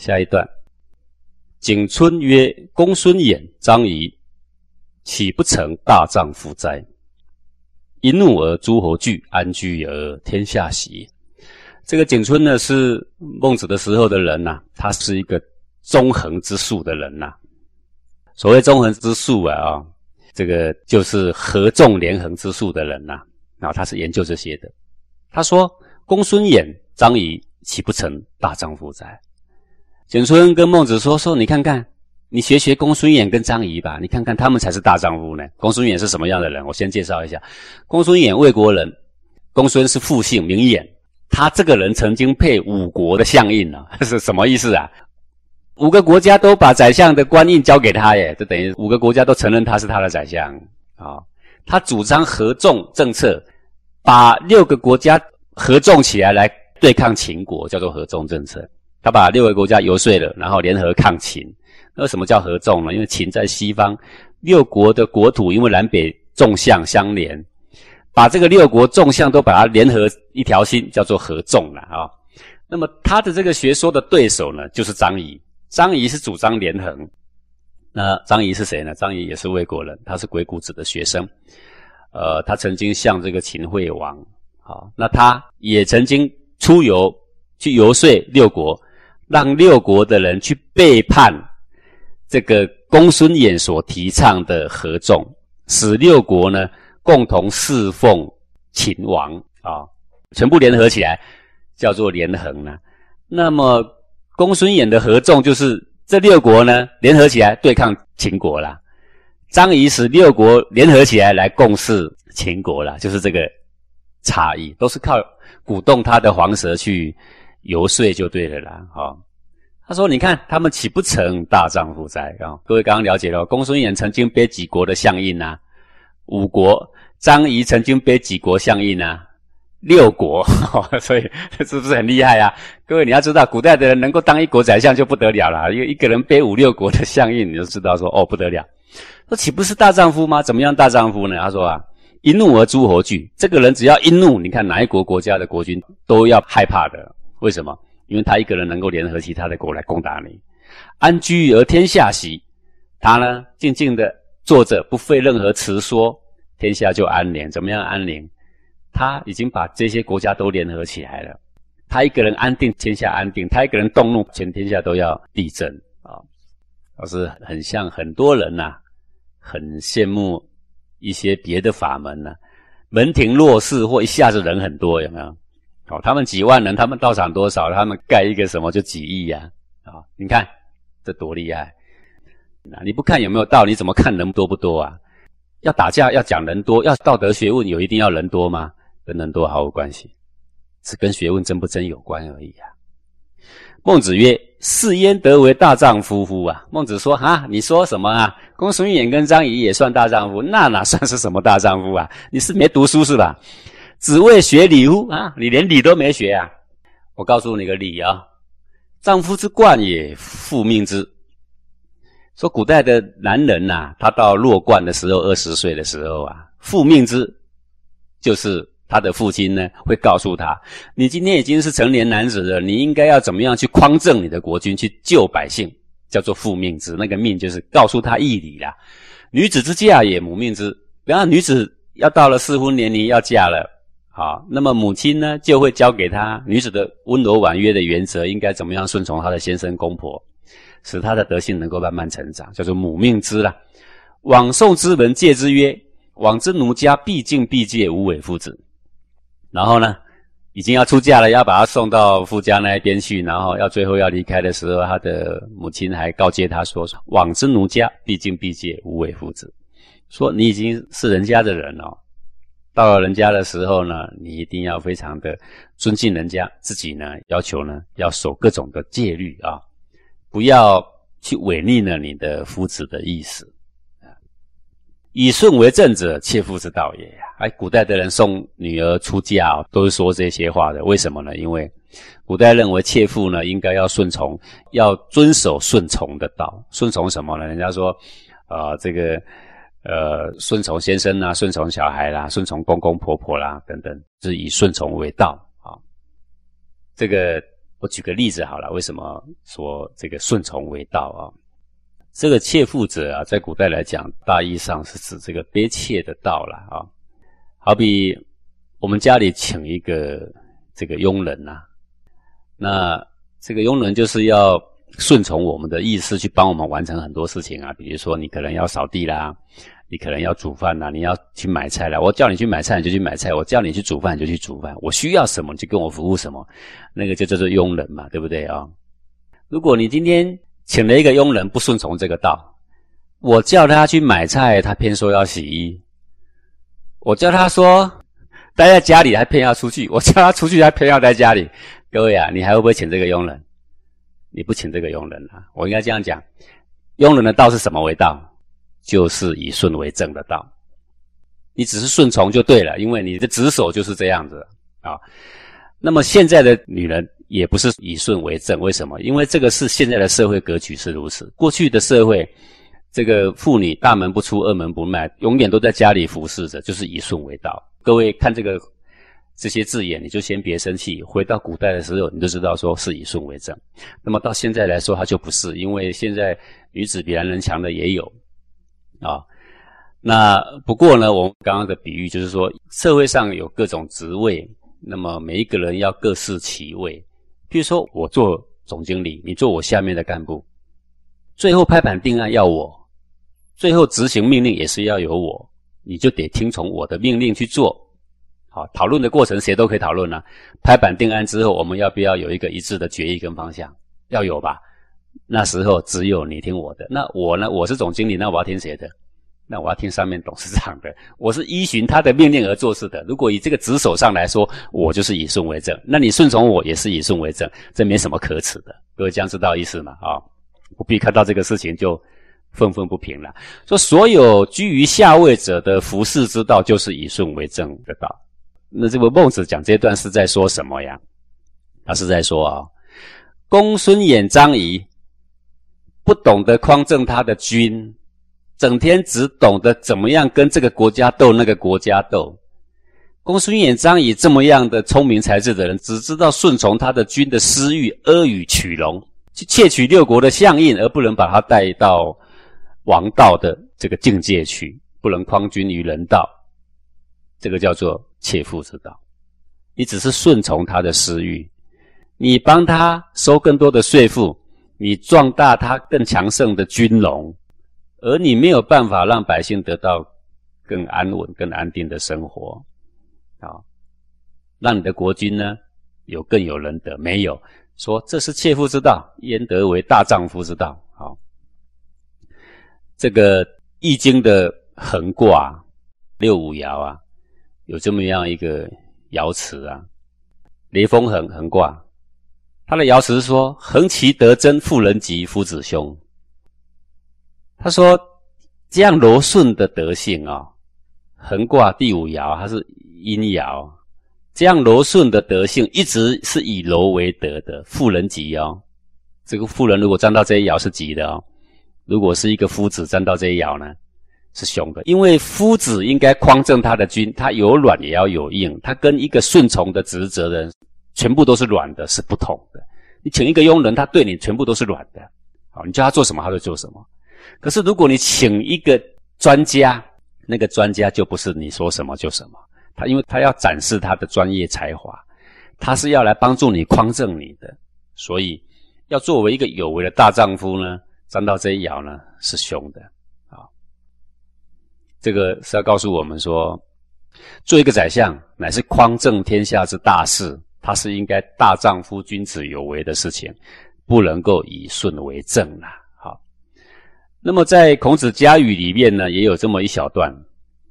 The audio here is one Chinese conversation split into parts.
下一段，景春曰：“公孙衍、张仪，岂不成大丈夫哉？一怒而诸侯惧，安居而天下喜。”这个景春呢，是孟子的时候的人呐，他是一个纵横之术的人呐。所谓纵横之术啊，啊，这个就是合纵连横之术的人呐。然后他是研究这些的。他说：“公孙衍、张仪，岂不成大丈夫哉？”景春跟孟子说：“说你看看，你学学公孙衍跟张仪吧，你看看他们才是大丈夫呢。公孙衍是什么样的人？我先介绍一下。公孙衍，魏国人。公孙是复姓，名衍。他这个人曾经配五国的相印呢，是什么意思啊？”五个国家都把宰相的官印交给他耶，就等于五个国家都承认他是他的宰相啊。他主张合纵政策，把六个国家合纵起来来对抗秦国，叫做合纵政策。他把六个国家游说了，然后联合抗秦。那什么叫合纵呢？因为秦在西方，六国的国土因为南北纵向相连，把这个六国纵向都把它联合一条心，叫做合纵了啊。那么他的这个学说的对手呢，就是张仪。张仪是主张连横，那张仪是谁呢？张仪也是魏国人，他是鬼谷子的学生，呃，他曾经向这个秦惠王，好，那他也曾经出游去游说六国，让六国的人去背叛这个公孙衍所提倡的合纵，使六国呢共同侍奉秦王啊，全部联合起来叫做连横呢，那么。公孙衍的合纵就是这六国呢联合起来对抗秦国啦，张仪使六国联合起来来共事秦国啦，就是这个差异，都是靠鼓动他的黄蛇去游说就对了啦。哈，他说：“你看他们岂不成大丈夫哉？”啊，各位刚刚了解了，公孙衍曾经背几国的相印呐？五国。张仪曾经背几国相印呐？六国，所以是不是很厉害啊？各位你要知道，古代的人能够当一国宰相就不得了了，因为一个人背五六国的相印，你就知道说哦不得了。说岂不是大丈夫吗？怎么样大丈夫呢？他说啊，一怒而诸侯惧。这个人只要一怒，你看哪一国国家的国君都要害怕的。为什么？因为他一个人能够联合其他的国来攻打你。安居而天下喜，他呢静静的坐着，不费任何辞说，天下就安宁。怎么样安宁？他已经把这些国家都联合起来了，他一个人安定天下安定，他一个人动怒，全天下都要地震啊！倒是很像很多人呐，很羡慕一些别的法门呐，门庭若市或一下子人很多，有没有？哦，他们几万人，他们到场多少？他们盖一个什么就几亿呀？啊，你看这多厉害！那你不看有没有道？你怎么看人多不多啊？要打架要讲人多，要道德学问有一定要人多吗？跟人多毫无关系，只跟学问真不真有关而已啊。孟子曰：“是焉得为大丈夫乎？”啊，孟子说：“哈，你说什么啊？公孙衍跟张仪也算大丈夫，那哪算是什么大丈夫啊？你是没读书是吧？只为学礼乎？啊，你连礼都没学啊！我告诉你个礼啊，丈夫之冠也，父命之。说古代的男人呐，他到弱冠的时候，二十岁的时候啊，父命之，就是。”他的父亲呢，会告诉他：“你今天已经是成年男子了，你应该要怎么样去匡正你的国君，去救百姓，叫做父命之。那个命就是告诉他义理啦。女子之嫁也，母命之。然后女子要到了适婚年龄要嫁了，啊，那么母亲呢就会教给她女子的温柔婉约的原则，应该怎么样顺从她的先生公婆，使她的德性能够慢慢成长，叫做母命之啦。往宋之文戒之曰：往之奴家必敬必戒，无为夫子。”然后呢，已经要出嫁了，要把她送到夫家那一边去。然后要最后要离开的时候，她的母亲还告诫她说：“往之奴家，必敬必戒，无为夫子。”说你已经是人家的人了，到了人家的时候呢，你一定要非常的尊敬人家，自己呢要求呢要守各种的戒律啊，不要去违逆了你的夫子的意思。以顺为正者，切夫之道也！哎，古代的人送女儿出嫁，都是说这些话的。为什么呢？因为古代认为妾妇呢，应该要顺从，要遵守顺从的道。顺从什么呢？人家说，啊，这个，呃，顺从先生啦，顺从小孩啦，顺从公公婆婆啦，等等，是以顺从为道啊。这个我举个例子好了，为什么说这个顺从为道啊？这个妾妇者啊，在古代来讲，大意上是指这个卑妾的道了啊。好比我们家里请一个这个佣人呐，那这个佣人就是要顺从我们的意思，去帮我们完成很多事情啊。比如说，你可能要扫地啦。你可能要煮饭啦，你要去买菜啦。我叫你去买菜，你就去买菜；我叫你去煮饭，你就去煮饭。我需要什么，就跟我服务什么，那个就叫做佣人嘛，对不对啊？如果你今天请了一个佣人，不顺从这个道，我叫他去买菜，他偏说要洗衣；我叫他说待在家里，还偏要出去；我叫他出去，还偏要在家里。各位啊，你还会不会请这个佣人？你不请这个佣人啊？我应该这样讲：佣人的道是什么为道？就是以顺为正的道，你只是顺从就对了，因为你的职守就是这样子啊。那么现在的女人也不是以顺为正，为什么？因为这个是现在的社会格局是如此。过去的社会，这个妇女大门不出二门不迈，永远都在家里服侍着，就是以顺为道。各位看这个这些字眼，你就先别生气。回到古代的时候，你就知道说是以顺为正。那么到现在来说，它就不是，因为现在女子比男人强的也有。啊，那不过呢，我们刚刚的比喻就是说，社会上有各种职位，那么每一个人要各司其位。比如说，我做总经理，你做我下面的干部，最后拍板定案要我，最后执行命令也是要由我，你就得听从我的命令去做。好，讨论的过程谁都可以讨论啊。拍板定案之后，我们要不要有一个一致的决议跟方向？要有吧。那时候只有你听我的，那我呢？我是总经理，那我要听谁的？那我要听上面董事长的。我是依循他的命令而做事的。如果以这个职守上来说，我就是以顺为正。那你顺从我也是以顺为正，这没什么可耻的。各位这样知道意思吗？啊，不必看到这个事情就愤愤不平了。说所有居于下位者的服侍之道，就是以顺为正的道。那这个孟子讲这段是在说什么呀？他是在说啊，公孙衍、张仪。不懂得匡正他的君，整天只懂得怎么样跟这个国家斗，那个国家斗。公孙衍、张仪这么样的聪明才智的人，只知道顺从他的君的私欲，阿谀取容，去窃取六国的相印，而不能把他带到王道的这个境界去，不能匡君于人道。这个叫做切腹之道。你只是顺从他的私欲，你帮他收更多的税赋。你壮大他更强盛的军容，而你没有办法让百姓得到更安稳、更安定的生活，啊，让你的国君呢有更有仁德，没有说这是切腹之道，焉得为大丈夫之道？好，这个《易经》的横卦六五爻啊，有这么样一个爻辞啊，雷锋横横卦。他的爻辞说：“横其得贞，妇人吉，夫子凶。”他说：“这样柔顺的德性啊，横卦第五爻，它是阴爻。这样柔顺的德性，一直是以柔为德的。妇人吉哦，这个妇人如果站到这一爻是吉的哦。如果是一个夫子站到这一爻呢，是凶的。因为夫子应该匡正他的君，他有软也要有硬，他跟一个顺从的职责人。”全部都是软的，是不同的。你请一个佣人，他对你全部都是软的，好，你叫他做什么，他就做什么。可是如果你请一个专家，那个专家就不是你说什么就什么，他因为他要展示他的专业才华，他是要来帮助你匡正你的，所以要作为一个有为的大丈夫呢，站到这一爻呢是凶的。这个是要告诉我们说，做一个宰相乃是匡正天下之大事。他是应该大丈夫、君子有为的事情，不能够以顺为正啦。好，那么在孔子家语里面呢，也有这么一小段，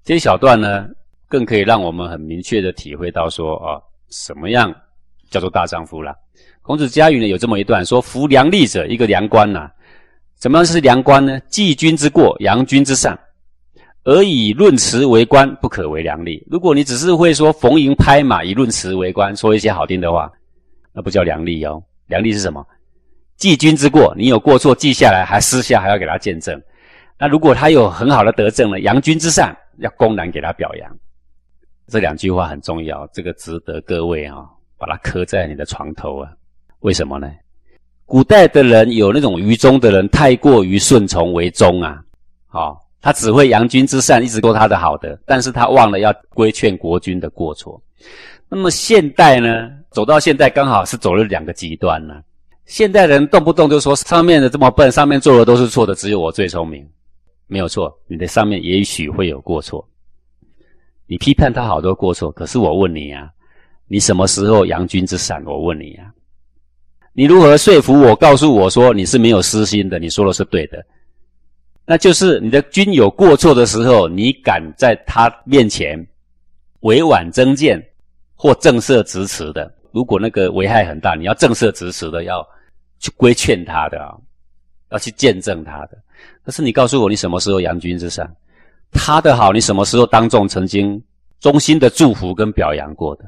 这一小段呢，更可以让我们很明确的体会到说啊，什么样叫做大丈夫啦？孔子家语呢有这么一段说：“夫良吏者，一个良官呐，怎么样是良官呢？记君之过，扬君之善。”而以论词为官，不可为良吏。如果你只是会说逢迎拍马，以论词为官，说一些好听的话，那不叫良吏哦。良吏是什么？记君之过，你有过错记下来，还私下还要给他见证。那如果他有很好的德政呢？扬君之善，要公然给他表扬。这两句话很重要，这个值得各位啊，把它刻在你的床头啊。为什么呢？古代的人有那种愚忠的人，太过于顺从为忠啊，好，他只会扬君之善，一直做他的好的，但是他忘了要规劝国君的过错。那么现代呢，走到现代刚好是走了两个极端呢。现代人动不动就说上面的这么笨，上面做的都是错的，只有我最聪明，没有错，你的上面也许会有过错。你批判他好多过错，可是我问你啊，你什么时候扬君之善？我问你啊，你如何说服我？告诉我说你是没有私心的，你说的是对的，那就是你的君有过错的时候，你敢在他面前委婉增谏或正色直辞的？如果那个危害很大，你要正色直辞的，要去规劝他的啊，要去见证他的。可是你告诉我，你什么时候扬君之善？他的好，你什么时候当众曾经衷心的祝福跟表扬过的？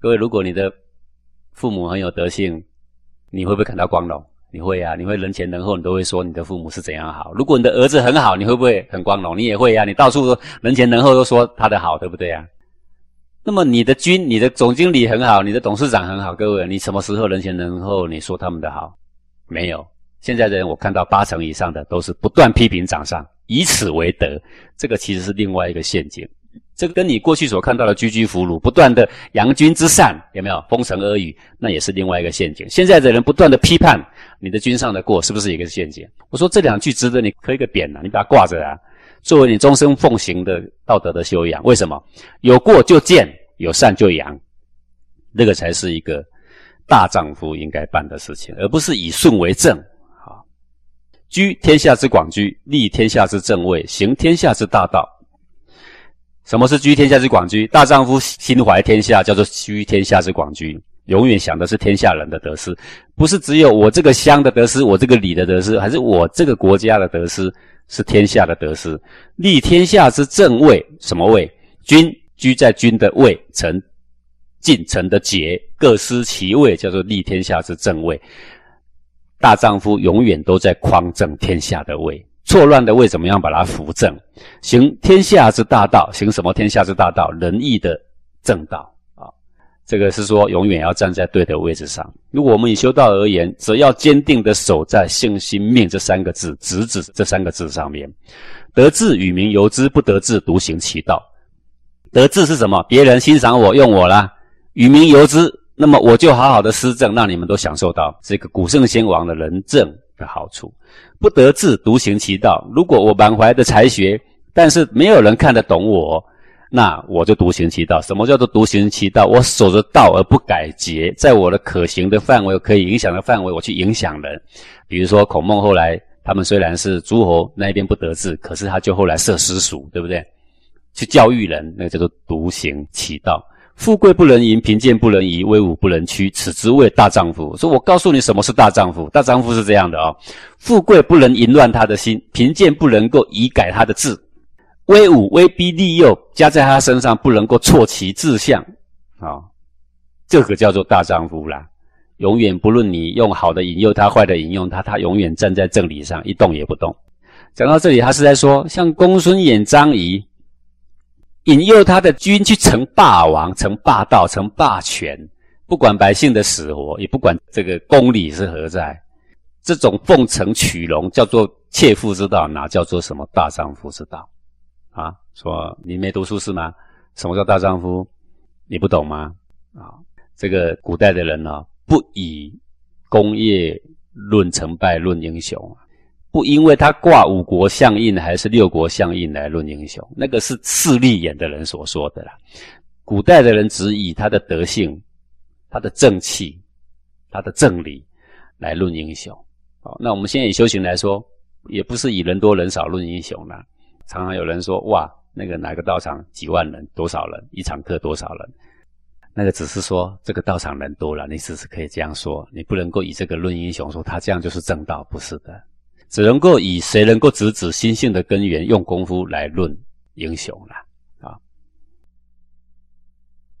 各位，如果你的父母很有德性，你会不会感到光荣？你会啊，你会人前人后，你都会说你的父母是怎样好。如果你的儿子很好，你会不会很光荣？你也会啊，你到处人前人后都说他的好，对不对啊？那么你的军、你的总经理很好，你的董事长很好，各位，你什么时候人前人后你说他们的好？没有。现在的人我看到八成以上的都是不断批评掌上。以此为德，这个其实是另外一个陷阱。这个跟你过去所看到的居居俘虏，不断的扬君之善，有没有封神阿谀？那也是另外一个陷阱。现在的人不断的批判你的君上的过，是不是一个陷阱？我说这两句值得你刻一个匾呐，你把它挂着啊，作为你终身奉行的道德的修养。为什么？有过就见，有善就扬，那个才是一个大丈夫应该办的事情，而不是以顺为正。居天下之广居，立天下之正位，行天下之大道。什么是居天下之广居？大丈夫心怀天下，叫做居天下之广居，永远想的是天下人的得失，不是只有我这个乡的得失，我这个里的得失，还是我这个国家的得失，是天下的得失。立天下之正位，什么位？君居在君的位，臣进臣的节，各司其位，叫做立天下之正位。大丈夫永远都在匡正天下的位，错乱的位怎么样把它扶正？行天下之大道，行什么天下之大道？仁义的正道啊！这个是说永远要站在对的位置上。如果我们以修道而言，只要坚定的守在信心命这三个字，直指这三个字上面，得志与民由之，不得志独行其道。得志是什么？别人欣赏我，用我啦，与民由之。那么我就好好的施政，让你们都享受到这个古圣先王的仁政的好处。不得志，独行其道。如果我满怀的才学，但是没有人看得懂我，那我就独行其道。什么叫做独行其道？我守着道而不改节，在我的可行的范围、可以影响的范围，我去影响人。比如说孔孟后来，他们虽然是诸侯那一边不得志，可是他就后来设私塾，对不对？去教育人，那个叫做独行其道。富贵不能淫，贫贱不能移，威武不能屈，此之谓大丈夫。说我告诉你什么是大丈夫？大丈夫是这样的啊：富贵不能淫乱他的心，贫贱不能够移改他的志，威武威逼利诱加在他身上不能够挫其志向啊，这个叫做大丈夫啦。永远不论你用好的引诱他，坏的引诱他，他永远站在正理上，一动也不动。讲到这里，他是在说，像公孙衍、张仪。引诱他的军去成霸王，成霸道，成霸权，不管百姓的死活，也不管这个公理是何在。这种奉承取容，叫做切腹之道，哪叫做什么大丈夫之道？啊，说你没读书是吗？什么叫大丈夫？你不懂吗？啊，这个古代的人呢，不以功业论成败，论英雄。不因为他挂五国相印还是六国相印来论英雄，那个是势利眼的人所说的啦。古代的人只以他的德性、他的正气、他的正理来论英雄。好，那我们现在以修行来说，也不是以人多人少论英雄啦。常常有人说：“哇，那个哪个道场几万人，多少人？一场课多少人？”那个只是说这个道场人多了，你只是可以这样说，你不能够以这个论英雄，说他这样就是正道，不是的。只能够以谁能够直指心性的根源，用功夫来论英雄了。